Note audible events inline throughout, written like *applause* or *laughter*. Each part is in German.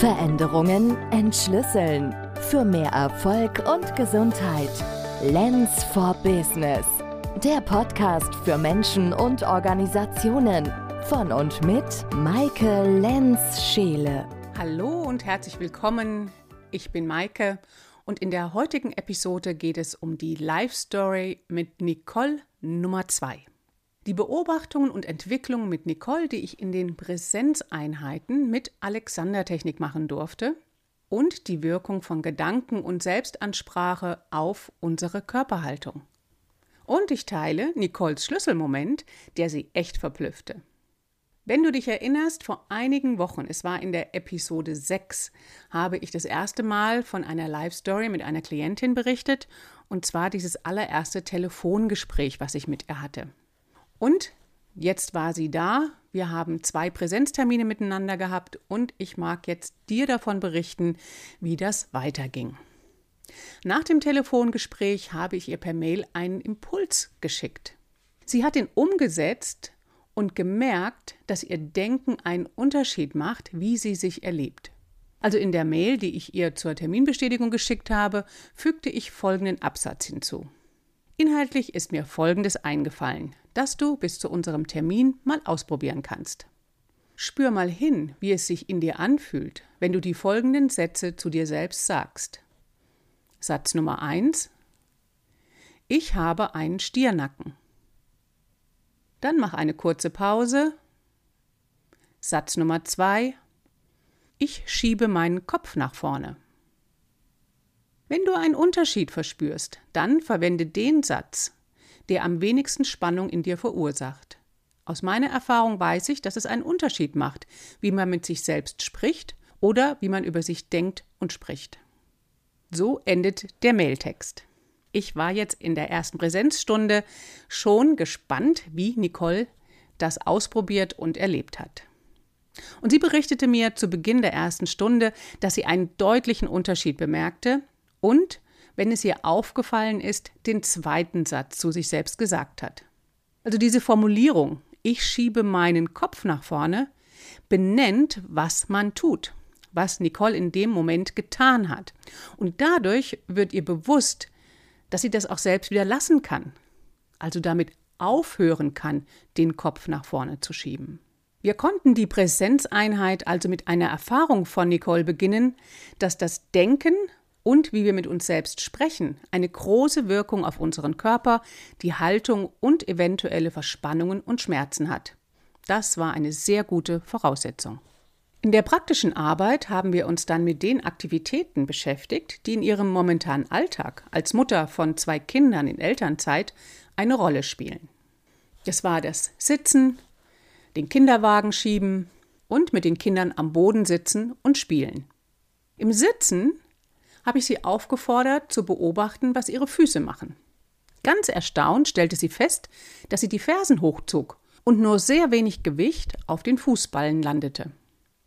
Veränderungen entschlüsseln. Für mehr Erfolg und Gesundheit. Lens for Business. Der Podcast für Menschen und Organisationen. Von und mit Maike Lenz-Scheele. Hallo und herzlich willkommen. Ich bin Maike und in der heutigen Episode geht es um die Life Story mit Nicole Nummer 2. Die Beobachtungen und Entwicklungen mit Nicole, die ich in den Präsenzeinheiten mit Alexander Technik machen durfte, und die Wirkung von Gedanken und Selbstansprache auf unsere Körperhaltung. Und ich teile Nicoles Schlüsselmoment, der sie echt verblüffte. Wenn du dich erinnerst, vor einigen Wochen, es war in der Episode 6, habe ich das erste Mal von einer Live-Story mit einer Klientin berichtet, und zwar dieses allererste Telefongespräch, was ich mit ihr hatte. Und jetzt war sie da. Wir haben zwei Präsenztermine miteinander gehabt und ich mag jetzt dir davon berichten, wie das weiterging. Nach dem Telefongespräch habe ich ihr per Mail einen Impuls geschickt. Sie hat ihn umgesetzt und gemerkt, dass ihr Denken einen Unterschied macht, wie sie sich erlebt. Also in der Mail, die ich ihr zur Terminbestätigung geschickt habe, fügte ich folgenden Absatz hinzu. Inhaltlich ist mir Folgendes eingefallen, das du bis zu unserem Termin mal ausprobieren kannst. Spür mal hin, wie es sich in dir anfühlt, wenn du die folgenden Sätze zu dir selbst sagst. Satz Nummer 1 Ich habe einen Stiernacken. Dann mach eine kurze Pause. Satz Nummer 2 Ich schiebe meinen Kopf nach vorne. Wenn du einen Unterschied verspürst, dann verwende den Satz, der am wenigsten Spannung in dir verursacht. Aus meiner Erfahrung weiß ich, dass es einen Unterschied macht, wie man mit sich selbst spricht oder wie man über sich denkt und spricht. So endet der Mailtext. Ich war jetzt in der ersten Präsenzstunde schon gespannt, wie Nicole das ausprobiert und erlebt hat. Und sie berichtete mir zu Beginn der ersten Stunde, dass sie einen deutlichen Unterschied bemerkte und, wenn es ihr aufgefallen ist, den zweiten Satz zu sich selbst gesagt hat. Also diese Formulierung, ich schiebe meinen Kopf nach vorne, benennt, was man tut, was Nicole in dem Moment getan hat. Und dadurch wird ihr bewusst, dass sie das auch selbst wieder lassen kann, also damit aufhören kann, den Kopf nach vorne zu schieben. Wir konnten die Präsenzeinheit also mit einer Erfahrung von Nicole beginnen, dass das Denken und wie wir mit uns selbst sprechen, eine große Wirkung auf unseren Körper, die Haltung und eventuelle Verspannungen und Schmerzen hat. Das war eine sehr gute Voraussetzung. In der praktischen Arbeit haben wir uns dann mit den Aktivitäten beschäftigt, die in ihrem momentanen Alltag als Mutter von zwei Kindern in Elternzeit eine Rolle spielen. Das war das Sitzen, den Kinderwagen schieben und mit den Kindern am Boden sitzen und spielen. Im Sitzen habe ich sie aufgefordert, zu beobachten, was ihre Füße machen. Ganz erstaunt stellte sie fest, dass sie die Fersen hochzog und nur sehr wenig Gewicht auf den Fußballen landete.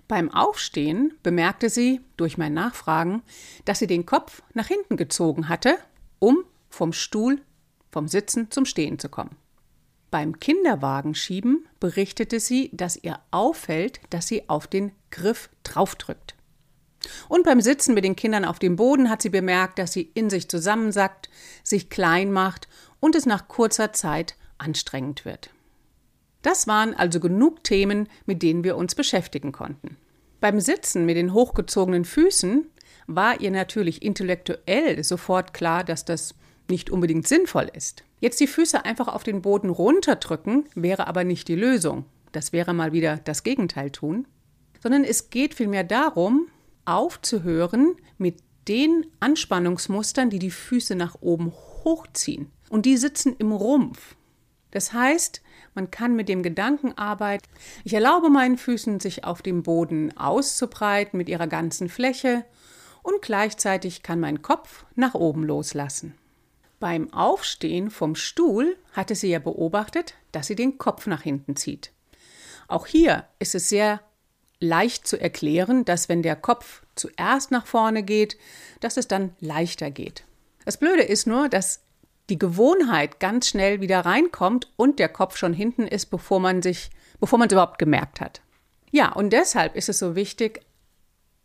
Beim Aufstehen bemerkte sie durch mein Nachfragen, dass sie den Kopf nach hinten gezogen hatte, um vom Stuhl, vom Sitzen zum Stehen zu kommen. Beim Kinderwagenschieben berichtete sie, dass ihr auffällt, dass sie auf den Griff draufdrückt. Und beim Sitzen mit den Kindern auf dem Boden hat sie bemerkt, dass sie in sich zusammensackt, sich klein macht und es nach kurzer Zeit anstrengend wird. Das waren also genug Themen, mit denen wir uns beschäftigen konnten. Beim Sitzen mit den hochgezogenen Füßen war ihr natürlich intellektuell sofort klar, dass das nicht unbedingt sinnvoll ist. Jetzt die Füße einfach auf den Boden runterdrücken wäre aber nicht die Lösung. Das wäre mal wieder das Gegenteil tun. Sondern es geht vielmehr darum, aufzuhören mit den Anspannungsmustern, die die Füße nach oben hochziehen. Und die sitzen im Rumpf. Das heißt, man kann mit dem Gedanken arbeiten, ich erlaube meinen Füßen, sich auf dem Boden auszubreiten mit ihrer ganzen Fläche und gleichzeitig kann mein Kopf nach oben loslassen. Beim Aufstehen vom Stuhl hatte sie ja beobachtet, dass sie den Kopf nach hinten zieht. Auch hier ist es sehr leicht zu erklären, dass wenn der Kopf zuerst nach vorne geht, dass es dann leichter geht. Das Blöde ist nur, dass die Gewohnheit ganz schnell wieder reinkommt und der Kopf schon hinten ist, bevor man sich, bevor man es überhaupt gemerkt hat. Ja, und deshalb ist es so wichtig,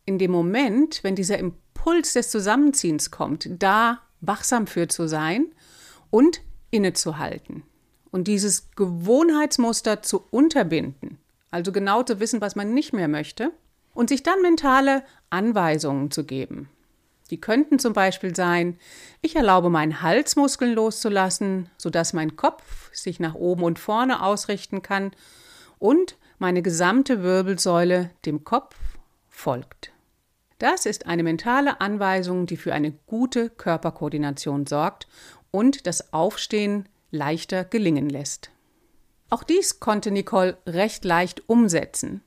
in dem Moment, wenn dieser Impuls des Zusammenziehens kommt, da wachsam für zu sein und innezuhalten und dieses Gewohnheitsmuster zu unterbinden, also genau zu wissen, was man nicht mehr möchte, und sich dann mentale Anweisungen zu geben. Die könnten zum Beispiel sein, ich erlaube meinen Halsmuskeln loszulassen, sodass mein Kopf sich nach oben und vorne ausrichten kann und meine gesamte Wirbelsäule dem Kopf folgt. Das ist eine mentale Anweisung, die für eine gute Körperkoordination sorgt und das Aufstehen leichter gelingen lässt. Auch dies konnte Nicole recht leicht umsetzen.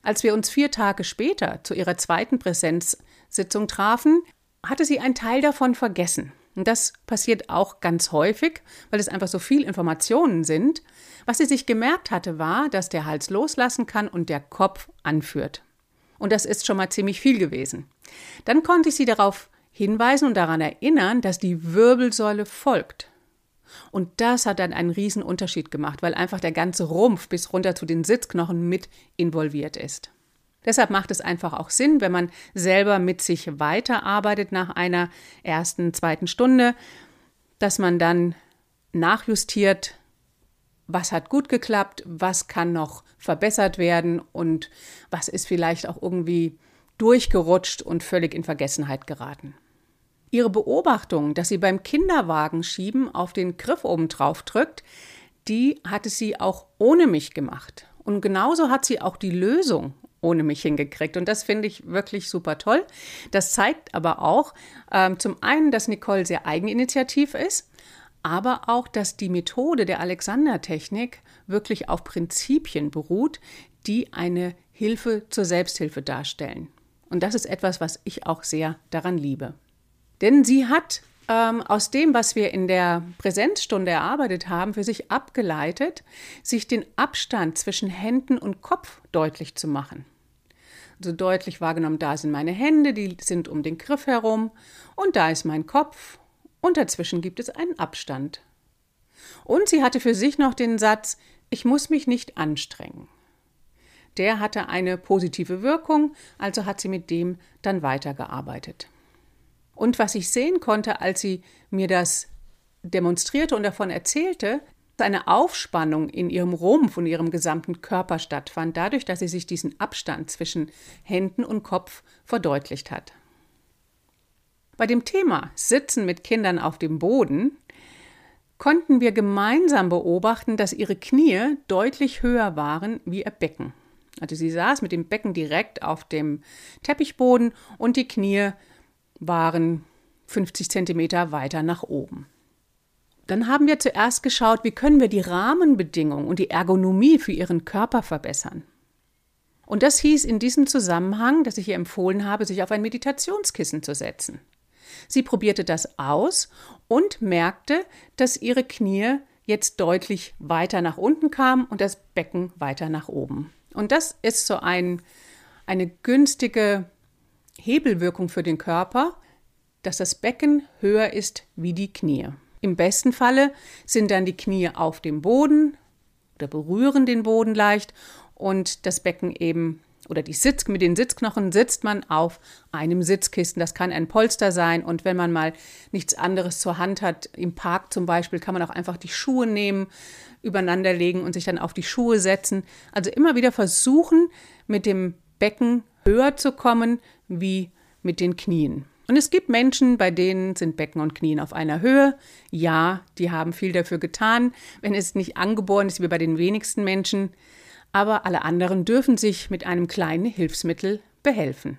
Als wir uns vier Tage später zu ihrer zweiten Präsenzsitzung trafen, hatte sie einen Teil davon vergessen. Und das passiert auch ganz häufig, weil es einfach so viel Informationen sind. Was sie sich gemerkt hatte, war, dass der Hals loslassen kann und der Kopf anführt. Und das ist schon mal ziemlich viel gewesen. Dann konnte ich sie darauf hinweisen und daran erinnern, dass die Wirbelsäule folgt. Und das hat dann einen riesen Unterschied gemacht, weil einfach der ganze Rumpf bis runter zu den Sitzknochen mit involviert ist. Deshalb macht es einfach auch Sinn, wenn man selber mit sich weiterarbeitet nach einer ersten, zweiten Stunde, dass man dann nachjustiert, was hat gut geklappt, was kann noch verbessert werden und was ist vielleicht auch irgendwie durchgerutscht und völlig in Vergessenheit geraten. Ihre Beobachtung, dass sie beim Kinderwagenschieben auf den Griff oben drauf drückt, die hatte sie auch ohne mich gemacht. Und genauso hat sie auch die Lösung ohne mich hingekriegt. Und das finde ich wirklich super toll. Das zeigt aber auch ähm, zum einen, dass Nicole sehr eigeninitiativ ist, aber auch, dass die Methode der Alexander-Technik wirklich auf Prinzipien beruht, die eine Hilfe zur Selbsthilfe darstellen. Und das ist etwas, was ich auch sehr daran liebe. Denn sie hat ähm, aus dem, was wir in der Präsenzstunde erarbeitet haben, für sich abgeleitet, sich den Abstand zwischen Händen und Kopf deutlich zu machen. Also deutlich wahrgenommen, da sind meine Hände, die sind um den Griff herum und da ist mein Kopf und dazwischen gibt es einen Abstand. Und sie hatte für sich noch den Satz, ich muss mich nicht anstrengen. Der hatte eine positive Wirkung, also hat sie mit dem dann weitergearbeitet. Und was ich sehen konnte, als sie mir das demonstrierte und davon erzählte, eine Aufspannung in ihrem Rumpf und ihrem gesamten Körper stattfand, dadurch, dass sie sich diesen Abstand zwischen Händen und Kopf verdeutlicht hat. Bei dem Thema Sitzen mit Kindern auf dem Boden konnten wir gemeinsam beobachten, dass ihre Knie deutlich höher waren wie ihr Becken. Also sie saß mit dem Becken direkt auf dem Teppichboden und die Knie waren 50 Zentimeter weiter nach oben. Dann haben wir zuerst geschaut, wie können wir die Rahmenbedingungen und die Ergonomie für ihren Körper verbessern. Und das hieß in diesem Zusammenhang, dass ich ihr empfohlen habe, sich auf ein Meditationskissen zu setzen. Sie probierte das aus und merkte, dass ihre Knie jetzt deutlich weiter nach unten kamen und das Becken weiter nach oben. Und das ist so ein, eine günstige Hebelwirkung für den Körper, dass das Becken höher ist wie die Knie. Im besten Falle sind dann die Knie auf dem Boden oder berühren den Boden leicht und das Becken eben oder die Sitz, mit den Sitzknochen sitzt man auf einem Sitzkissen. Das kann ein Polster sein. Und wenn man mal nichts anderes zur Hand hat, im Park zum Beispiel, kann man auch einfach die Schuhe nehmen, übereinander legen und sich dann auf die Schuhe setzen. Also immer wieder versuchen, mit dem Becken höher zu kommen wie mit den Knien. Und es gibt Menschen, bei denen sind Becken und Knien auf einer Höhe. Ja, die haben viel dafür getan, wenn es nicht angeboren ist wie bei den wenigsten Menschen. Aber alle anderen dürfen sich mit einem kleinen Hilfsmittel behelfen.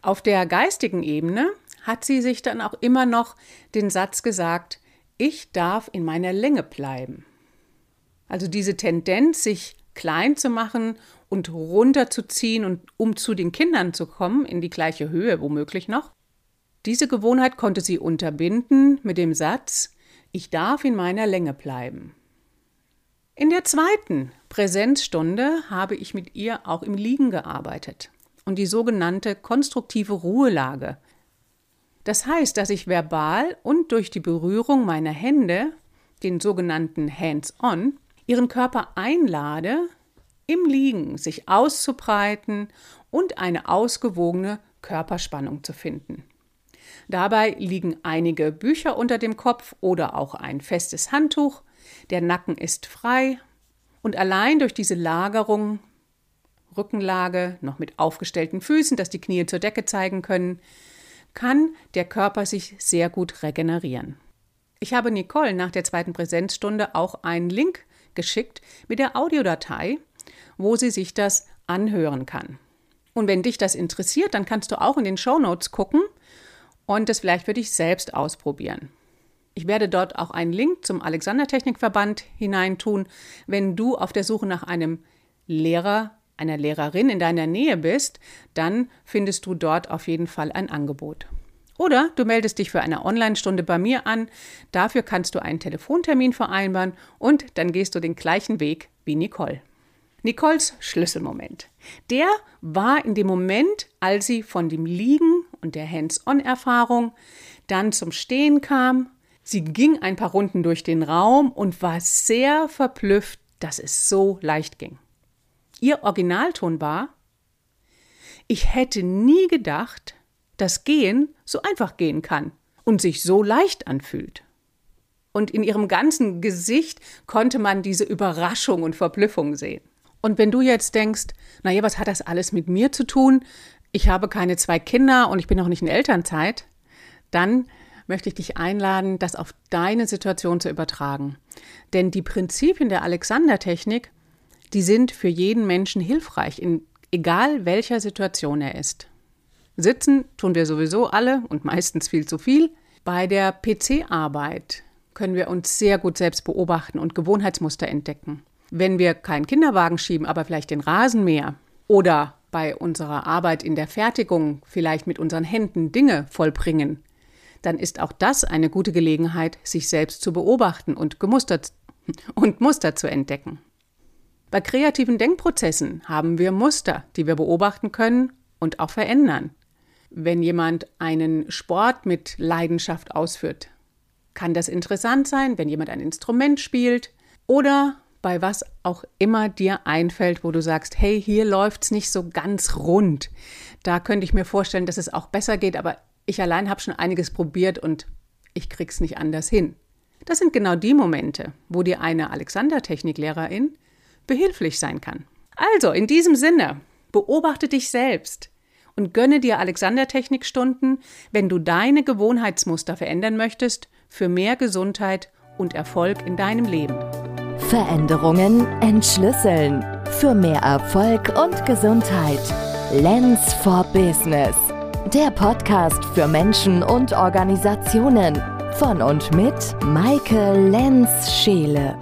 Auf der geistigen Ebene hat sie sich dann auch immer noch den Satz gesagt, ich darf in meiner Länge bleiben. Also diese Tendenz, sich klein zu machen und runterzuziehen und um zu den Kindern zu kommen, in die gleiche Höhe womöglich noch. Diese Gewohnheit konnte sie unterbinden mit dem Satz, ich darf in meiner Länge bleiben. In der zweiten Präsenzstunde habe ich mit ihr auch im Liegen gearbeitet und die sogenannte konstruktive Ruhelage. Das heißt, dass ich verbal und durch die Berührung meiner Hände, den sogenannten Hands-on, ihren Körper einlade, im Liegen sich auszubreiten und eine ausgewogene Körperspannung zu finden. Dabei liegen einige Bücher unter dem Kopf oder auch ein festes Handtuch, der Nacken ist frei und allein durch diese Lagerung, Rückenlage, noch mit aufgestellten Füßen, dass die Knie zur Decke zeigen können, kann der Körper sich sehr gut regenerieren. Ich habe Nicole nach der zweiten Präsenzstunde auch einen Link geschickt mit der Audiodatei, wo sie sich das anhören kann. Und wenn dich das interessiert, dann kannst du auch in den Show Notes gucken und das vielleicht für dich selbst ausprobieren. Ich werde dort auch einen Link zum Alexander Technikverband hineintun, wenn du auf der Suche nach einem Lehrer, einer Lehrerin in deiner Nähe bist, dann findest du dort auf jeden Fall ein Angebot. Oder du meldest dich für eine Online-Stunde bei mir an. Dafür kannst du einen Telefontermin vereinbaren und dann gehst du den gleichen Weg wie Nicole. Nicoles Schlüsselmoment. Der war in dem Moment, als sie von dem Liegen und der Hands-on-Erfahrung dann zum Stehen kam. Sie ging ein paar Runden durch den Raum und war sehr verblüfft, dass es so leicht ging. Ihr Originalton war, ich hätte nie gedacht, dass Gehen so einfach gehen kann und sich so leicht anfühlt. Und in ihrem ganzen Gesicht konnte man diese Überraschung und Verblüffung sehen. Und wenn du jetzt denkst, naja, was hat das alles mit mir zu tun? Ich habe keine zwei Kinder und ich bin auch nicht in Elternzeit, dann möchte ich dich einladen, das auf deine Situation zu übertragen. Denn die Prinzipien der Alexander-Technik, die sind für jeden Menschen hilfreich, in egal welcher Situation er ist. Sitzen tun wir sowieso alle und meistens viel zu viel. Bei der PC-Arbeit können wir uns sehr gut selbst beobachten und Gewohnheitsmuster entdecken. Wenn wir keinen Kinderwagen schieben, aber vielleicht den Rasenmäher oder bei unserer Arbeit in der Fertigung vielleicht mit unseren Händen Dinge vollbringen, dann ist auch das eine gute Gelegenheit, sich selbst zu beobachten und, gemustert, *laughs* und Muster zu entdecken. Bei kreativen Denkprozessen haben wir Muster, die wir beobachten können und auch verändern. Wenn jemand einen Sport mit Leidenschaft ausführt, kann das interessant sein, wenn jemand ein Instrument spielt oder bei was auch immer dir einfällt, wo du sagst, hey, hier läuft es nicht so ganz rund. Da könnte ich mir vorstellen, dass es auch besser geht, aber ich allein habe schon einiges probiert und ich krieg's nicht anders hin. Das sind genau die Momente, wo dir eine Alexander-Techniklehrerin behilflich sein kann. Also, in diesem Sinne, beobachte dich selbst und gönne dir Alexander-Technikstunden, wenn du deine Gewohnheitsmuster verändern möchtest für mehr Gesundheit und Erfolg in deinem Leben. Veränderungen entschlüsseln. Für mehr Erfolg und Gesundheit. Lens for Business. Der Podcast für Menschen und Organisationen. Von und mit Maike Lenz-Scheele.